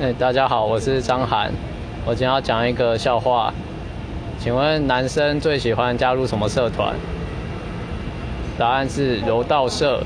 哎，大家好，我是张涵，我今天要讲一个笑话，请问男生最喜欢加入什么社团？答案是柔道社。